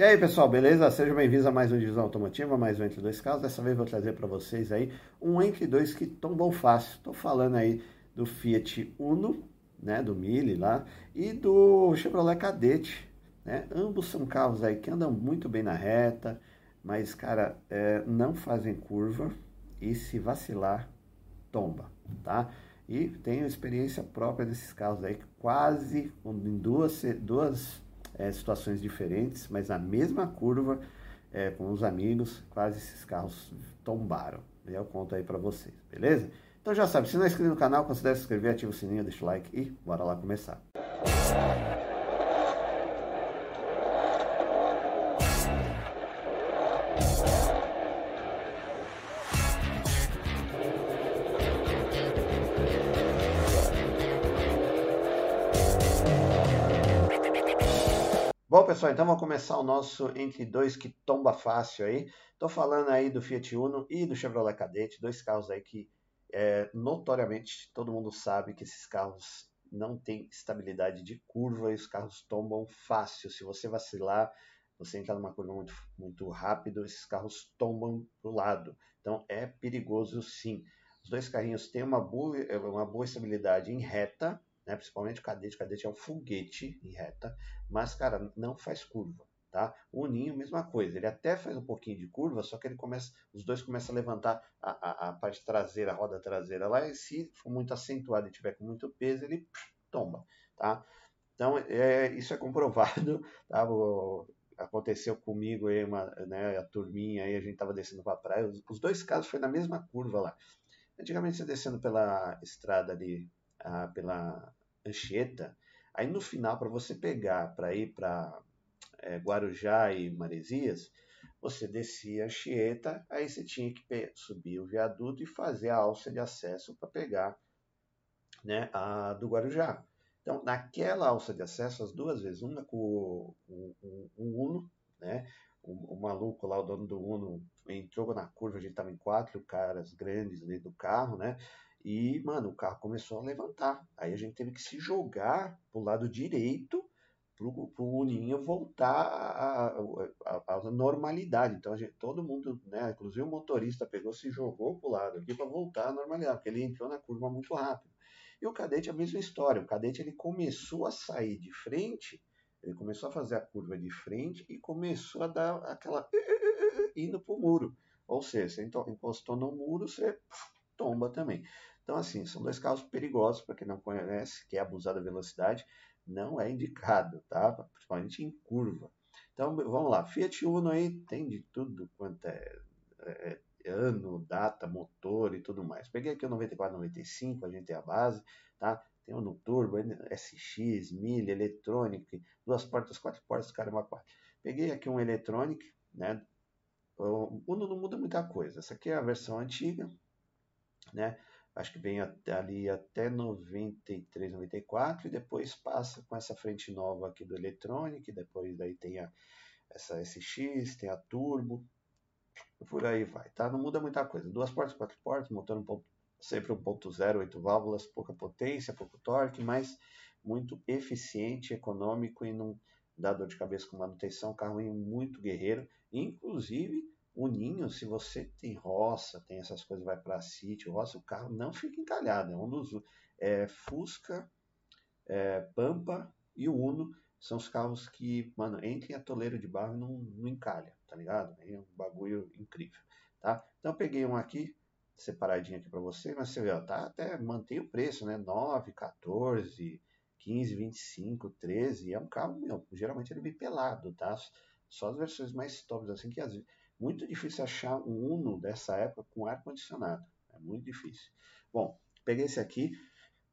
E aí pessoal, beleza? Sejam bem-vindos a mais um Divisão Automotiva, mais um Entre Dois Carros. Dessa vez vou trazer para vocês aí um Entre Dois que tombou fácil. Estou falando aí do Fiat Uno, né, do Mille lá, e do Chevrolet Cadete. Né? Ambos são carros aí que andam muito bem na reta, mas cara, é, não fazem curva e se vacilar, tomba, tá? E tenho experiência própria desses carros aí, quase em duas, duas é, situações diferentes, mas na mesma curva, é, com os amigos, quase esses carros tombaram. Eu conto aí para vocês, beleza? Então já sabe, se não é inscrito no canal, considere se inscrever, ativa o sininho, deixa o like e bora lá começar. Bom, pessoal, então vamos começar o nosso entre dois que tomba fácil aí. Estou falando aí do Fiat Uno e do Chevrolet Cadete, dois carros aí que é, notoriamente todo mundo sabe que esses carros não têm estabilidade de curva e os carros tombam fácil. Se você vacilar, você entra numa curva muito, muito rápido, esses carros tombam para o lado. Então é perigoso sim. Os dois carrinhos têm uma boa, uma boa estabilidade em reta, né? principalmente o cadete. O cadete é um foguete em reta, mas, cara, não faz curva. Tá? O Ninho, mesma coisa, ele até faz um pouquinho de curva, só que ele começa, os dois começam a levantar a, a, a parte traseira, a roda traseira lá, e se for muito acentuado e tiver com muito peso, ele tomba. Tá? Então, é, isso é comprovado. Tá? O, aconteceu comigo aí, uma, né, a turminha aí, a gente estava descendo para a praia, os, os, dois casos foi na mesma curva lá. Antigamente você descendo pela estrada ali, ah, pela Anchieta, aí no final, para você pegar para ir para é, Guarujá e Maresias, você descia Anchieta, aí você tinha que subir o viaduto e fazer a alça de acesso para pegar né, a do Guarujá. Então, naquela alça de acesso, as duas vezes, uma com o, o, o, o Uno, né, o, o, maluco lá, o dono do Uno, entrou na curva, a gente estava em quatro caras grandes dentro do carro, né? E, mano, o carro começou a levantar. Aí a gente teve que se jogar pro lado direito pro, pro Uninho voltar à normalidade. Então, gente, todo mundo, né, inclusive o motorista pegou, se jogou pro lado aqui para voltar à normalidade, porque ele entrou na curva muito rápido. E o cadete é a mesma história. O cadete ele começou a sair de frente, ele começou a fazer a curva de frente e começou a dar aquela indo pro muro. Ou seja, você encostou no muro, você tomba também. Então, assim, são dois carros perigosos, para quem não conhece, que é abusar da velocidade, não é indicado, tá? Principalmente em curva. Então, vamos lá. Fiat Uno aí tem de tudo quanto é, é, é ano, data, motor e tudo mais. Peguei aqui o 94, 95, a gente tem a base, tá? Tem o no Turbo, SX, milha, Electronic, duas portas, quatro portas, caramba, quatro. Peguei aqui um Electronic, né? O Uno não muda muita coisa. Essa aqui é a versão antiga, né? Acho que vem ali até 93, 94 e depois passa com essa frente nova aqui do Electronic, depois daí tem a, essa SX, tem a Turbo, por aí vai, tá? Não muda muita coisa. Duas portas, quatro portas, motor um ponto, sempre 1.0, 8 válvulas, pouca potência, pouco torque, mas muito eficiente, econômico e não dá dor de cabeça com manutenção, carro muito guerreiro, inclusive o ninho, se você tem roça, tem essas coisas, vai para sítio, roça, o carro não fica encalhado. É um dos é, Fusca, é, Pampa e o Uno são os carros que, mano, entrem a toleiro de barro e não, não encalha, tá ligado? É um bagulho incrível, tá? Então peguei um aqui, separadinho aqui para você, mas você vê, ó, tá até mantém o preço, né? 9, 14, 15, 25, 13, é um carro, meu, geralmente ele vem pelado, tá? Só as versões mais tops, assim, que às vezes muito difícil achar um Uno dessa época com ar-condicionado. É muito difícil. Bom, peguei esse aqui,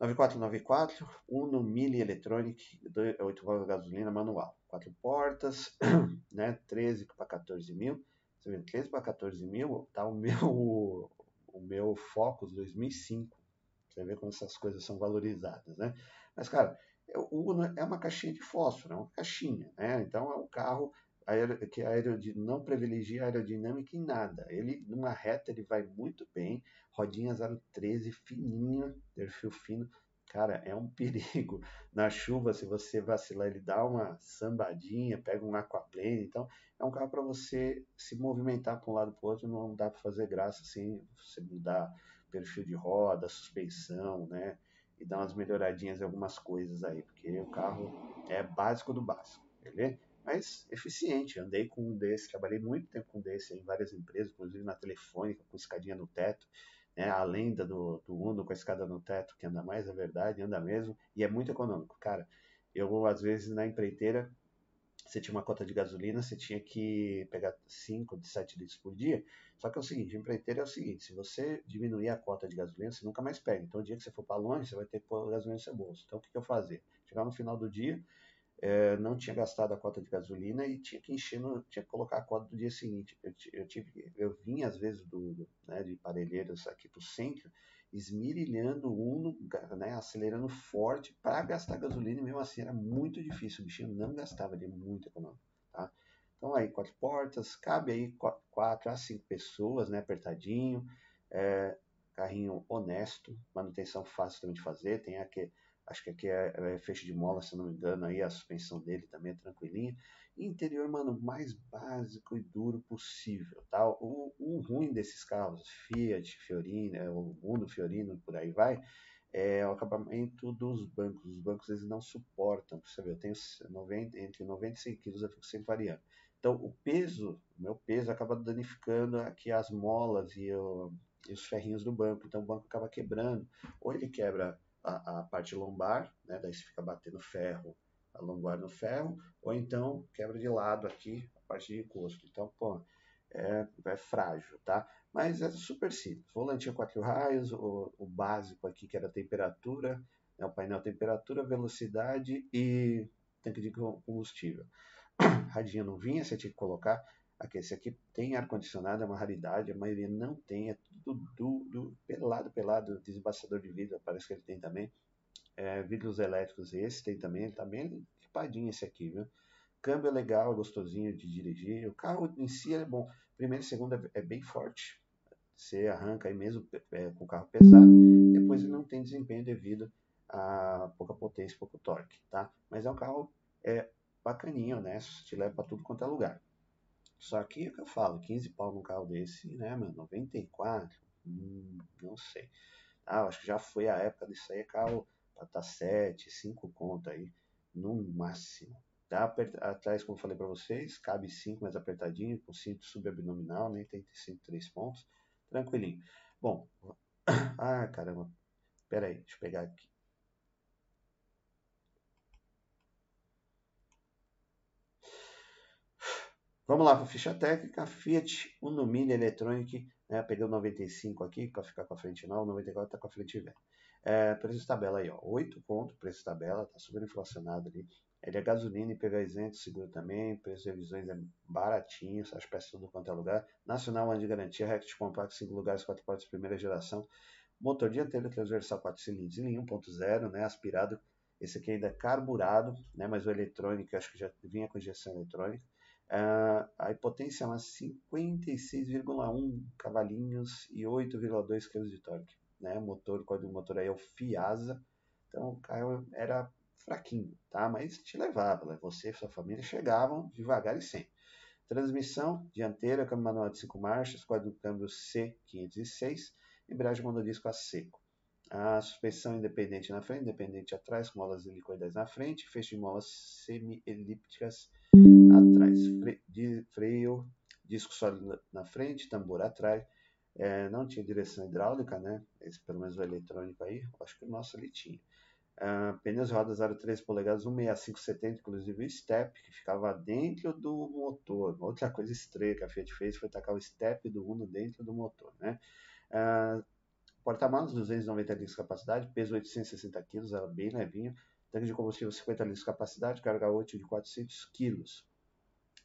9494, Uno Mini Electronic, 8 válvulas gasolina manual. Quatro portas, né, 13 para 14 mil. Você vê, 13 para 14 mil, tá o meu, o meu Focus 2005. Você vê como essas coisas são valorizadas, né? Mas, cara, o Uno é uma caixinha de fósforo, é uma caixinha, né? Então é um carro que a não privilegia a aerodinâmica em nada. Ele, numa reta, ele vai muito bem, rodinha 013, fininha, perfil fino. cara, é um perigo. Na chuva, se você vacilar, ele dá uma sambadinha, pega um aquaplane. Então, é um carro para você se movimentar para um lado para o outro. Não dá para fazer graça assim, você mudar perfil de roda, suspensão, né? E dar umas melhoradinhas em algumas coisas aí, porque o carro é básico do básico, beleza? Mas eficiente. Andei com um desse, trabalhei muito tempo com um desse em várias empresas, inclusive na Telefônica, com escadinha no teto né, a lenda do, do Uno com a escada no teto, que anda mais, é verdade, anda mesmo, e é muito econômico. Cara, eu, às vezes, na empreiteira, você tinha uma cota de gasolina, você tinha que pegar 5 de 7 litros por dia. Só que é o seguinte, empreiteira é o seguinte, se você diminuir a cota de gasolina, você nunca mais pega. Então, o dia que você for para longe, você vai ter que pôr gasolina no seu bolso. Então, o que, que eu fazia? Chegar no final do dia, é, não tinha gastado a cota de gasolina e tinha que encher, no, tinha que colocar a cota do dia seguinte. Eu, eu tive, eu vim às vezes do, né, de Parelheiros aqui para o centro, esmirilhando Uno, né, acelerando forte para gastar gasolina e mesmo assim era muito difícil, o bichinho não gastava, ele é muito econômico, tá? Então aí, quatro portas, cabe aí quatro a cinco pessoas, né, apertadinho, é, carrinho honesto, manutenção fácil também de fazer, tem aqui Acho que aqui é, é fecho de mola, se não me engano, aí a suspensão dele também é tranquilinha. interior, mano, mais básico e duro possível, tá? O, o ruim desses carros, Fiat, Fiorino, é, o Mundo Fiorino, por aí vai, é o acabamento dos bancos. Os bancos eles não suportam, você ver, eu tenho 90, entre 90 e 100 quilos, eu fico sempre variando. Então, o peso, o meu peso acaba danificando aqui as molas e, e os ferrinhos do banco. Então, o banco acaba quebrando. Ou ele quebra a, a parte lombar, né? Daí você fica batendo ferro, a lombar no ferro, ou então quebra de lado aqui a parte de encosto. Então, pô, é, é frágil, tá? Mas é super simples. Volantinho quatro raios, o, o básico aqui que era temperatura, né? o painel temperatura, velocidade e tanque de combustível. Radinho não vinha, você tinha que colocar. Aqui, esse aqui tem ar-condicionado, é uma raridade, a maioria não tem, é tudo do, do, pelado, pelado, desembaçador de vidro, parece que ele tem também. É, vidros elétricos, esse tem também, ele tá bem equipadinho esse aqui, viu? Câmbio é legal, gostosinho de dirigir. O carro em si é bom. Primeiro e segundo é, é bem forte. Você arranca aí mesmo é, com o carro pesado. Depois ele não tem desempenho devido a pouca potência, pouco torque, tá? Mas é um carro é, bacaninho, honesto, te leva para tudo quanto é lugar. Só que é o que eu falo, 15 pau num carro desse, né, mano? 94? Hum, não sei. Ah, acho que já foi a época disso aí, carro pra tá 7, 5 conto aí, no máximo. Tá atrás, como falei para vocês, cabe 5 mais apertadinho, com cinto subabdominal, nem tem 103 pontos, tranquilinho. Bom, ah, caramba, pera aí, deixa eu pegar aqui. Vamos lá para a ficha técnica. Fiat Uno Mini Electronic, né? O 95 aqui para ficar com a frente não, o 94 está com a frente velha. É, preço de tabela aí, ó, 8 pontos, preço de tabela, tá super inflacionado ali. Ele é gasolina e PV isento, seguro também, preço de revisões é baratinho, as peças tudo quanto é lugar. Nacional, ano de garantia, Rect compacto, 5 lugares, 4 portas, primeira geração. Motor dianteiro transversal 4 cilindros em 1.0, né, aspirado. Esse aqui ainda é carburado, né, mas o eletrônico acho que já vinha com injeção eletrônica. Uh, a potência é 56,1 cavalinhos e 8,2 kg de torque. Né? Motor, o código motor aí é o Fiasa, então o carro era fraquinho, tá? mas te levava, né? você e sua família chegavam devagar e sempre. Transmissão dianteira, câmbio manual de 5 marchas, código câmbio C506, embreagem monodisco a seco. A suspensão independente na frente, independente atrás, com molas helicoidais na frente, fecho de molas semi-elípticas atrás, fre freio, disco sólido na frente, tambor atrás. É, não tinha direção hidráulica, né? Esse, pelo menos o eletrônico aí, acho que o nosso ali tinha. Uh, pneus rodas 0,3 polegadas, 16570, inclusive o step, que ficava dentro do motor. Outra coisa estranha que a Fiat fez foi tacar o step do Uno dentro do motor, né? Uh, Porta-malas, 290 litros de capacidade, peso 860 kg, era bem levinho. Tanque de combustível 50 litros de capacidade, carga útil de 400 kg.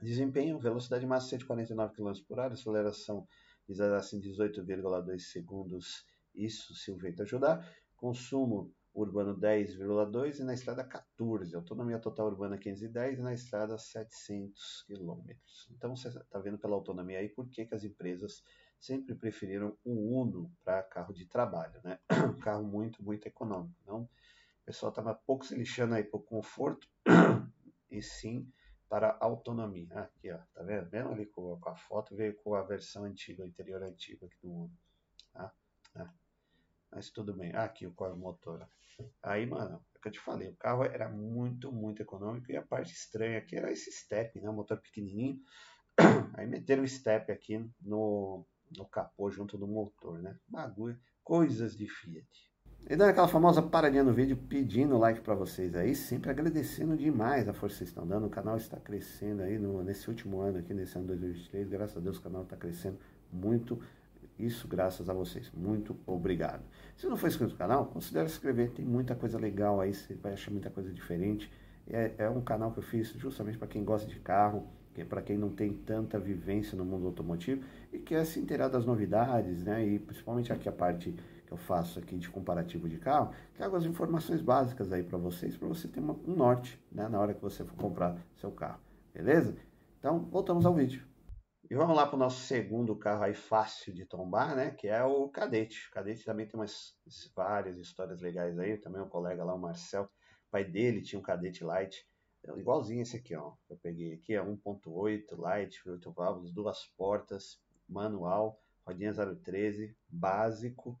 Desempenho, velocidade máxima 149 km por hora, aceleração 0 a 18,2 segundos, isso se o vento ajudar. Consumo urbano 10,2 e na estrada 14. Autonomia total urbana 510 e na estrada 700 km. Então você está vendo pela autonomia aí por que, as empresas sempre preferiram o Uno para carro de trabalho, né? Um carro muito, muito econômico. Não pessoal estava pouco se lixando aí por conforto e sim para autonomia. Ah, aqui, ó, tá vendo? Mesmo ali com, a foto, veio com a versão antiga, interior antigo aqui do Uno. Tá? Ah, mas tudo bem. Ah, aqui o quadro motor. Aí, mano, é que eu te falei, o carro era muito, muito econômico e a parte estranha aqui era esse step, né? O motor pequenininho. Aí meteram o step aqui no, no capô junto do motor, né? Bagulho, coisas de Fiat. E dando aquela famosa paradinha no vídeo, pedindo like para vocês aí, sempre agradecendo demais a força que vocês estão dando. O canal está crescendo aí no, nesse último ano aqui, nesse ano 2023. Graças a Deus o canal está crescendo muito. Isso graças a vocês. Muito obrigado. Se não for inscrito no canal, considere se inscrever. Tem muita coisa legal aí, você vai achar muita coisa diferente. É, é um canal que eu fiz justamente para quem gosta de carro, que é para quem não tem tanta vivência no mundo automotivo e quer se inteirar das novidades, né? E principalmente aqui a parte que eu faço aqui de comparativo de carro, trago as informações básicas aí para vocês, para você ter uma, um norte né, na hora que você for comprar seu carro, beleza? Então, voltamos ao vídeo. E vamos lá para o nosso segundo carro aí fácil de tombar, né? Que é o Cadete. O Cadete também tem umas várias histórias legais aí. Também um colega lá, o Marcel, pai dele tinha um Cadete Light, igualzinho esse aqui, ó. Eu peguei aqui, é 1.8 Light, 8 válvulas, duas portas, manual, rodinha 013, básico,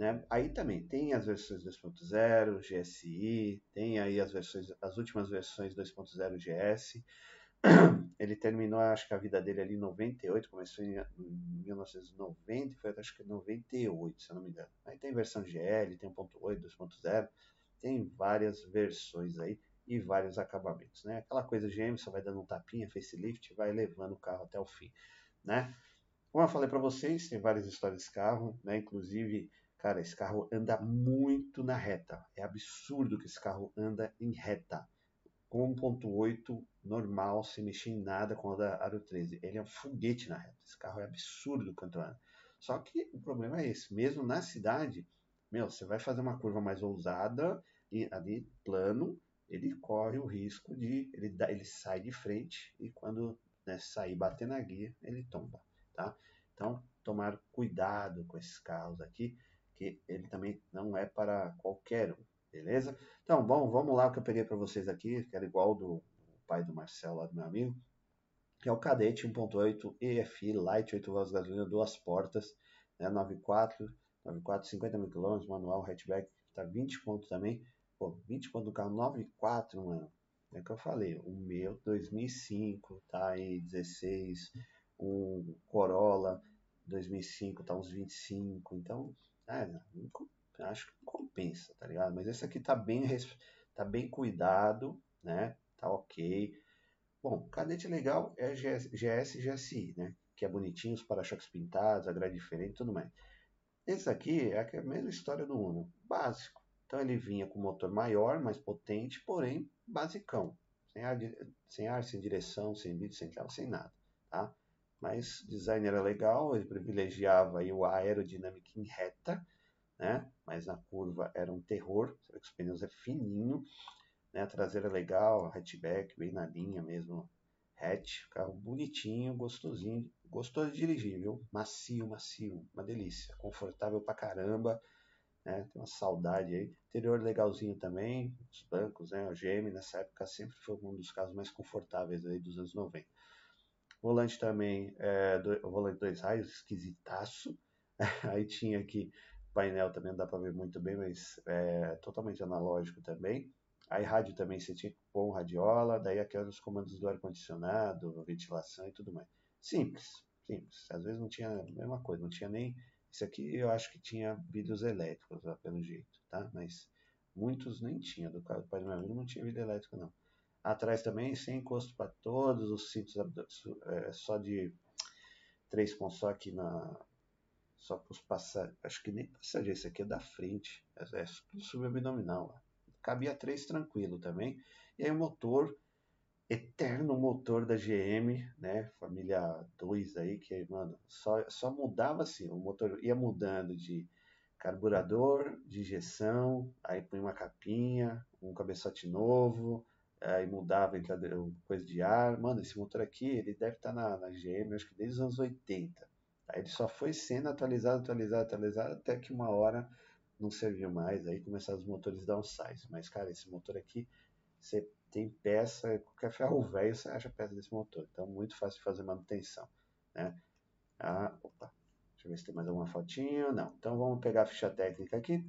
né? Aí também tem as versões 2.0, GSI, tem aí as versões, as últimas versões 2.0 GS. Ele terminou, acho que a vida dele ali em 98, começou em 1990, foi acho que 98, se eu não me engano. Aí tem versão GL, tem 1.8, 2.0, tem várias versões aí e vários acabamentos, né? Aquela coisa GM, só vai dando um tapinha, facelift, vai levando o carro até o fim, né? Como eu falei para vocês, tem várias histórias desse carro, né? Inclusive Cara, esse carro anda muito na reta. É absurdo que esse carro anda em reta. Com 1.8 normal, sem mexer em nada com a da Aro 13. Ele é um foguete na reta. Esse carro é absurdo quanto anda. Só que o problema é esse. Mesmo na cidade, meu, você vai fazer uma curva mais ousada e ali plano, ele corre o risco de ele, dá, ele sai de frente e quando né, sair bater na guia, ele tomba, tá? Então, tomar cuidado com esses carros aqui que ele também não é para qualquer um, beleza? Então, bom, vamos lá o que eu peguei para vocês aqui, que era igual do pai do Marcelo, lá do meu amigo, que é o Cadete 1.8 EFI Light, 8 válvulas gasolina, duas portas, né, 94, 94, 50 mil quilômetros, manual, hatchback, tá 20 pontos também, pô, 20 pontos do carro, 94, mano, é o que eu falei, o meu 2005, tá aí 16, um Corolla 2005 tá uns 25, então é, acho que compensa, tá ligado? Mas esse aqui tá bem, tá bem cuidado, né? Tá ok. Bom, cadete legal é GS, GS GSI, né? Que é bonitinho, os para-choques pintados, a grade diferente e tudo mais. Esse aqui é a mesma história do Uno, básico. Então ele vinha com motor maior, mais potente, porém basicão. Sem ar, sem, ar, sem direção, sem vídeo, sem tela, sem nada. Tá? Mas design era legal, ele privilegiava aí o aerodinâmica em reta, né? Mas na curva era um terror, você que os pneus é fininho, né? A traseira é legal, hatchback bem na linha mesmo, hatch, carro bonitinho, gostosinho, gostoso de dirigir, viu? Macio, macio, uma delícia, confortável pra caramba, né? Tem uma saudade aí. Interior legalzinho também, os bancos, né? O GM nessa época sempre foi um dos carros mais confortáveis aí dos anos 90. Volante também, é, do, volante dois raios, esquisitaço. Aí tinha aqui painel também, não dá para ver muito bem, mas é totalmente analógico também. Aí rádio também você tinha que pôr um radiola, daí aqueles comandos do ar-condicionado, ventilação e tudo mais. Simples, simples. Às vezes não tinha a mesma coisa, não tinha nem. Isso aqui eu acho que tinha vidros elétricos, pelo jeito, tá? Mas muitos nem tinha. Do caso do pai do meu amigo não tinha vidro elétrico, não. Atrás também, sem encosto para todos os cintos, é, só de três pontos só aqui na. Só para os passageiros. Acho que nem passageiro, esse aqui é da frente. É, é subabdominal. Cabia três tranquilo também. E aí o motor, eterno motor da GM, né? Família 2 aí, que, mano, só, só mudava assim. O motor ia mudando de carburador, de injeção, aí põe uma capinha, um cabeçote novo, aí mudava coisa de ar. Mano, esse motor aqui, ele deve estar tá na, na GM, acho que desde os anos 80. Aí ele só foi sendo atualizado, atualizado, atualizado, até que uma hora não serviu mais, aí começaram os motores downsize. Mas, cara, esse motor aqui, você tem peça, qualquer ferro velho você acha peça desse motor. Então, muito fácil de fazer manutenção, né? Ah, opa, deixa eu ver se tem mais alguma fotinha. Não, então vamos pegar a ficha técnica aqui.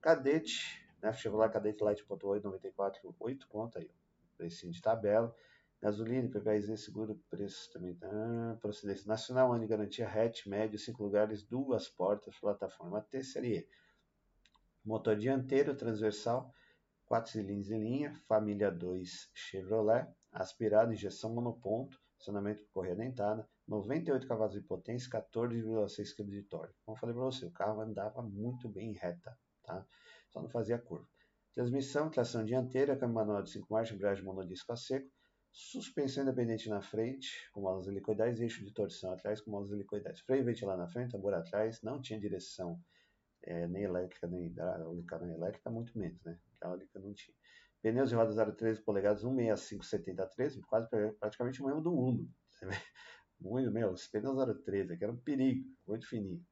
Cadete, né? Chevrolet Cadete Light.8, 94, 8 conta aí. Precinho de tabela. Gasolina, PPZ, seguro, preço também. Ah, procedência nacional, ano de garantia, hatch, médio, 5 lugares, duas portas, plataforma T, série E. Motor dianteiro, transversal, 4 cilindros em linha, família 2 Chevrolet, aspirado, injeção monoponto, acionamento por correia dentada, 98 cavalos de potência, 14,6 kg de torque. Como eu falei para você, o carro andava muito bem reta, tá? Só não fazia curva. Transmissão, tração dianteira, câmbio manual de 5 marchas, embreagem monodisco a seco, suspensão independente na frente, com molas helicoidais, eixo de torção atrás com molas helicoidais, freio ventilar na frente, tambor atrás, não tinha direção é, nem elétrica, nem hidráulica, nem elétrica, muito menos, né? Hidráulica não tinha. Pneus de roda 0,13 polegadas, 165 70 13, quase praticamente o mesmo do Uno. Muito, meu, os pneus 0,13 aqui era um perigo, muito fininho.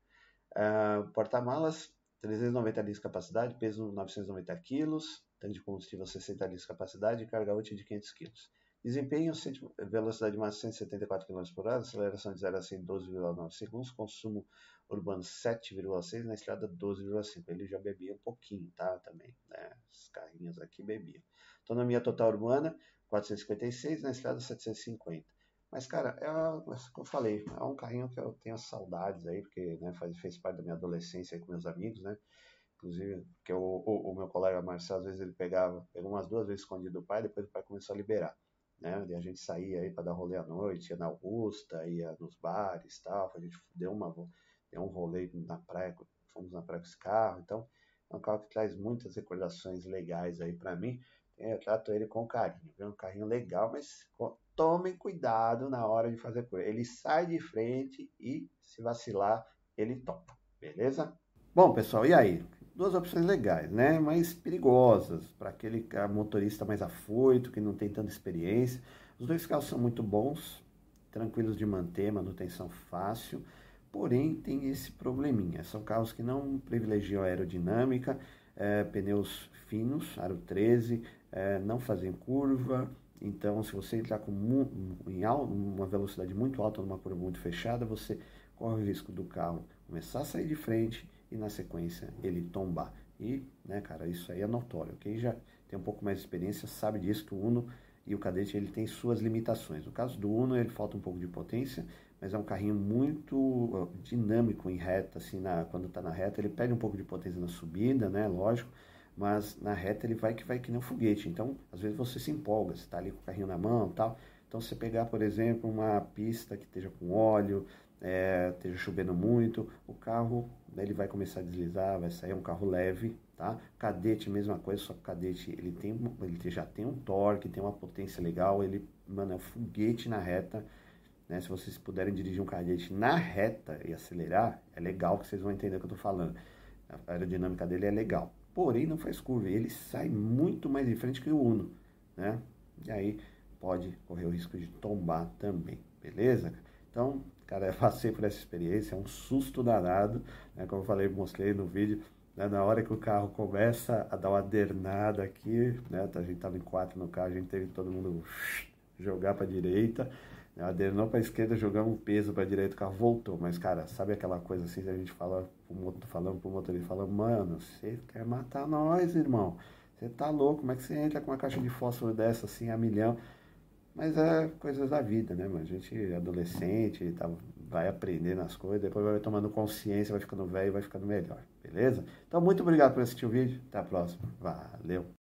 Uh, Porta-malas, 390 litros de capacidade, peso 990 kg, tanque de combustível 60 litros de capacidade e carga útil de 500 kg. Desempenho, velocidade máxima 174 km por hora, aceleração de 0 a 100 12,9 segundos, consumo urbano 7,6, na estrada 12,5. Ele já bebia um pouquinho, tá? Também, né? Os carrinhos aqui bebiam. Autonomia total urbana 456, na estrada 750. Mas, cara, é como eu falei, é um carrinho que eu tenho saudades aí, porque né, faz, fez parte da minha adolescência aí com meus amigos, né? Inclusive, porque o, o, o meu colega Marcelo, às vezes ele pegava, pegou umas duas vezes escondido do pai, depois o pai começou a liberar né? E a gente saía aí para dar rolê à noite, ia na Augusta, ia nos bares tal. A gente deu, uma, deu um rolê na praia, fomos na praia com esse carro. Então, é um carro que traz muitas recordações legais aí para mim. Eu trato ele com carinho, é um carrinho legal, mas tomem cuidado na hora de fazer coisa. Ele sai de frente e, se vacilar, ele topa, beleza? Bom, pessoal, e aí? duas opções legais, né? Mas perigosas para aquele motorista mais afoito, que não tem tanta experiência. Os dois carros são muito bons, tranquilos de manter, manutenção fácil, porém tem esse probleminha. São carros que não privilegiam a aerodinâmica, é, pneus finos, aro 13, é, não fazem curva. Então, se você entrar com em uma velocidade muito alta numa curva muito fechada, você corre o risco do carro começar a sair de frente e na sequência ele tombar. E, né, cara, isso aí é notório. Quem já tem um pouco mais de experiência sabe disso que o Uno e o Cadete ele tem suas limitações. No caso do Uno ele falta um pouco de potência, mas é um carrinho muito dinâmico em reta, assim, na, quando está na reta ele perde um pouco de potência na subida, né, lógico, mas na reta ele vai que vai que nem um foguete. Então, às vezes você se empolga, você está ali com o carrinho na mão, tal. Então, você pegar, por exemplo, uma pista que esteja com óleo, é, esteja chovendo muito, o carro né, ele vai começar a deslizar, vai sair um carro leve, tá? Cadete, mesma coisa, só que o cadete ele, tem, ele já tem um torque, tem uma potência legal, ele, mano, é um foguete na reta, né? Se vocês puderem dirigir um cadete na reta e acelerar, é legal que vocês vão entender o que eu tô falando. A aerodinâmica dele é legal, porém não faz curva, ele sai muito mais de frente que o Uno, né? E aí pode correr o risco de tombar também, beleza? Então, cara, eu passei por essa experiência, é um susto danado, né? Como eu falei, mostrei no vídeo, né? na hora que o carro começa a dar uma dernada aqui, né? A gente tava em quatro no carro, a gente teve todo mundo jogar para direita, né? Adernou para a esquerda, jogamos um peso para direita, o carro voltou. Mas, cara, sabe aquela coisa assim, a gente fala, falando pro motorista, falando, mano, você quer matar nós, irmão? Você tá louco, como é que você entra com uma caixa de fósforo dessa assim a milhão? Mas é coisas da vida, né, mano? A gente é adolescente, tá, vai aprendendo as coisas, depois vai tomando consciência, vai ficando velho vai ficando melhor, beleza? Então, muito obrigado por assistir o vídeo. Até a próxima. Valeu!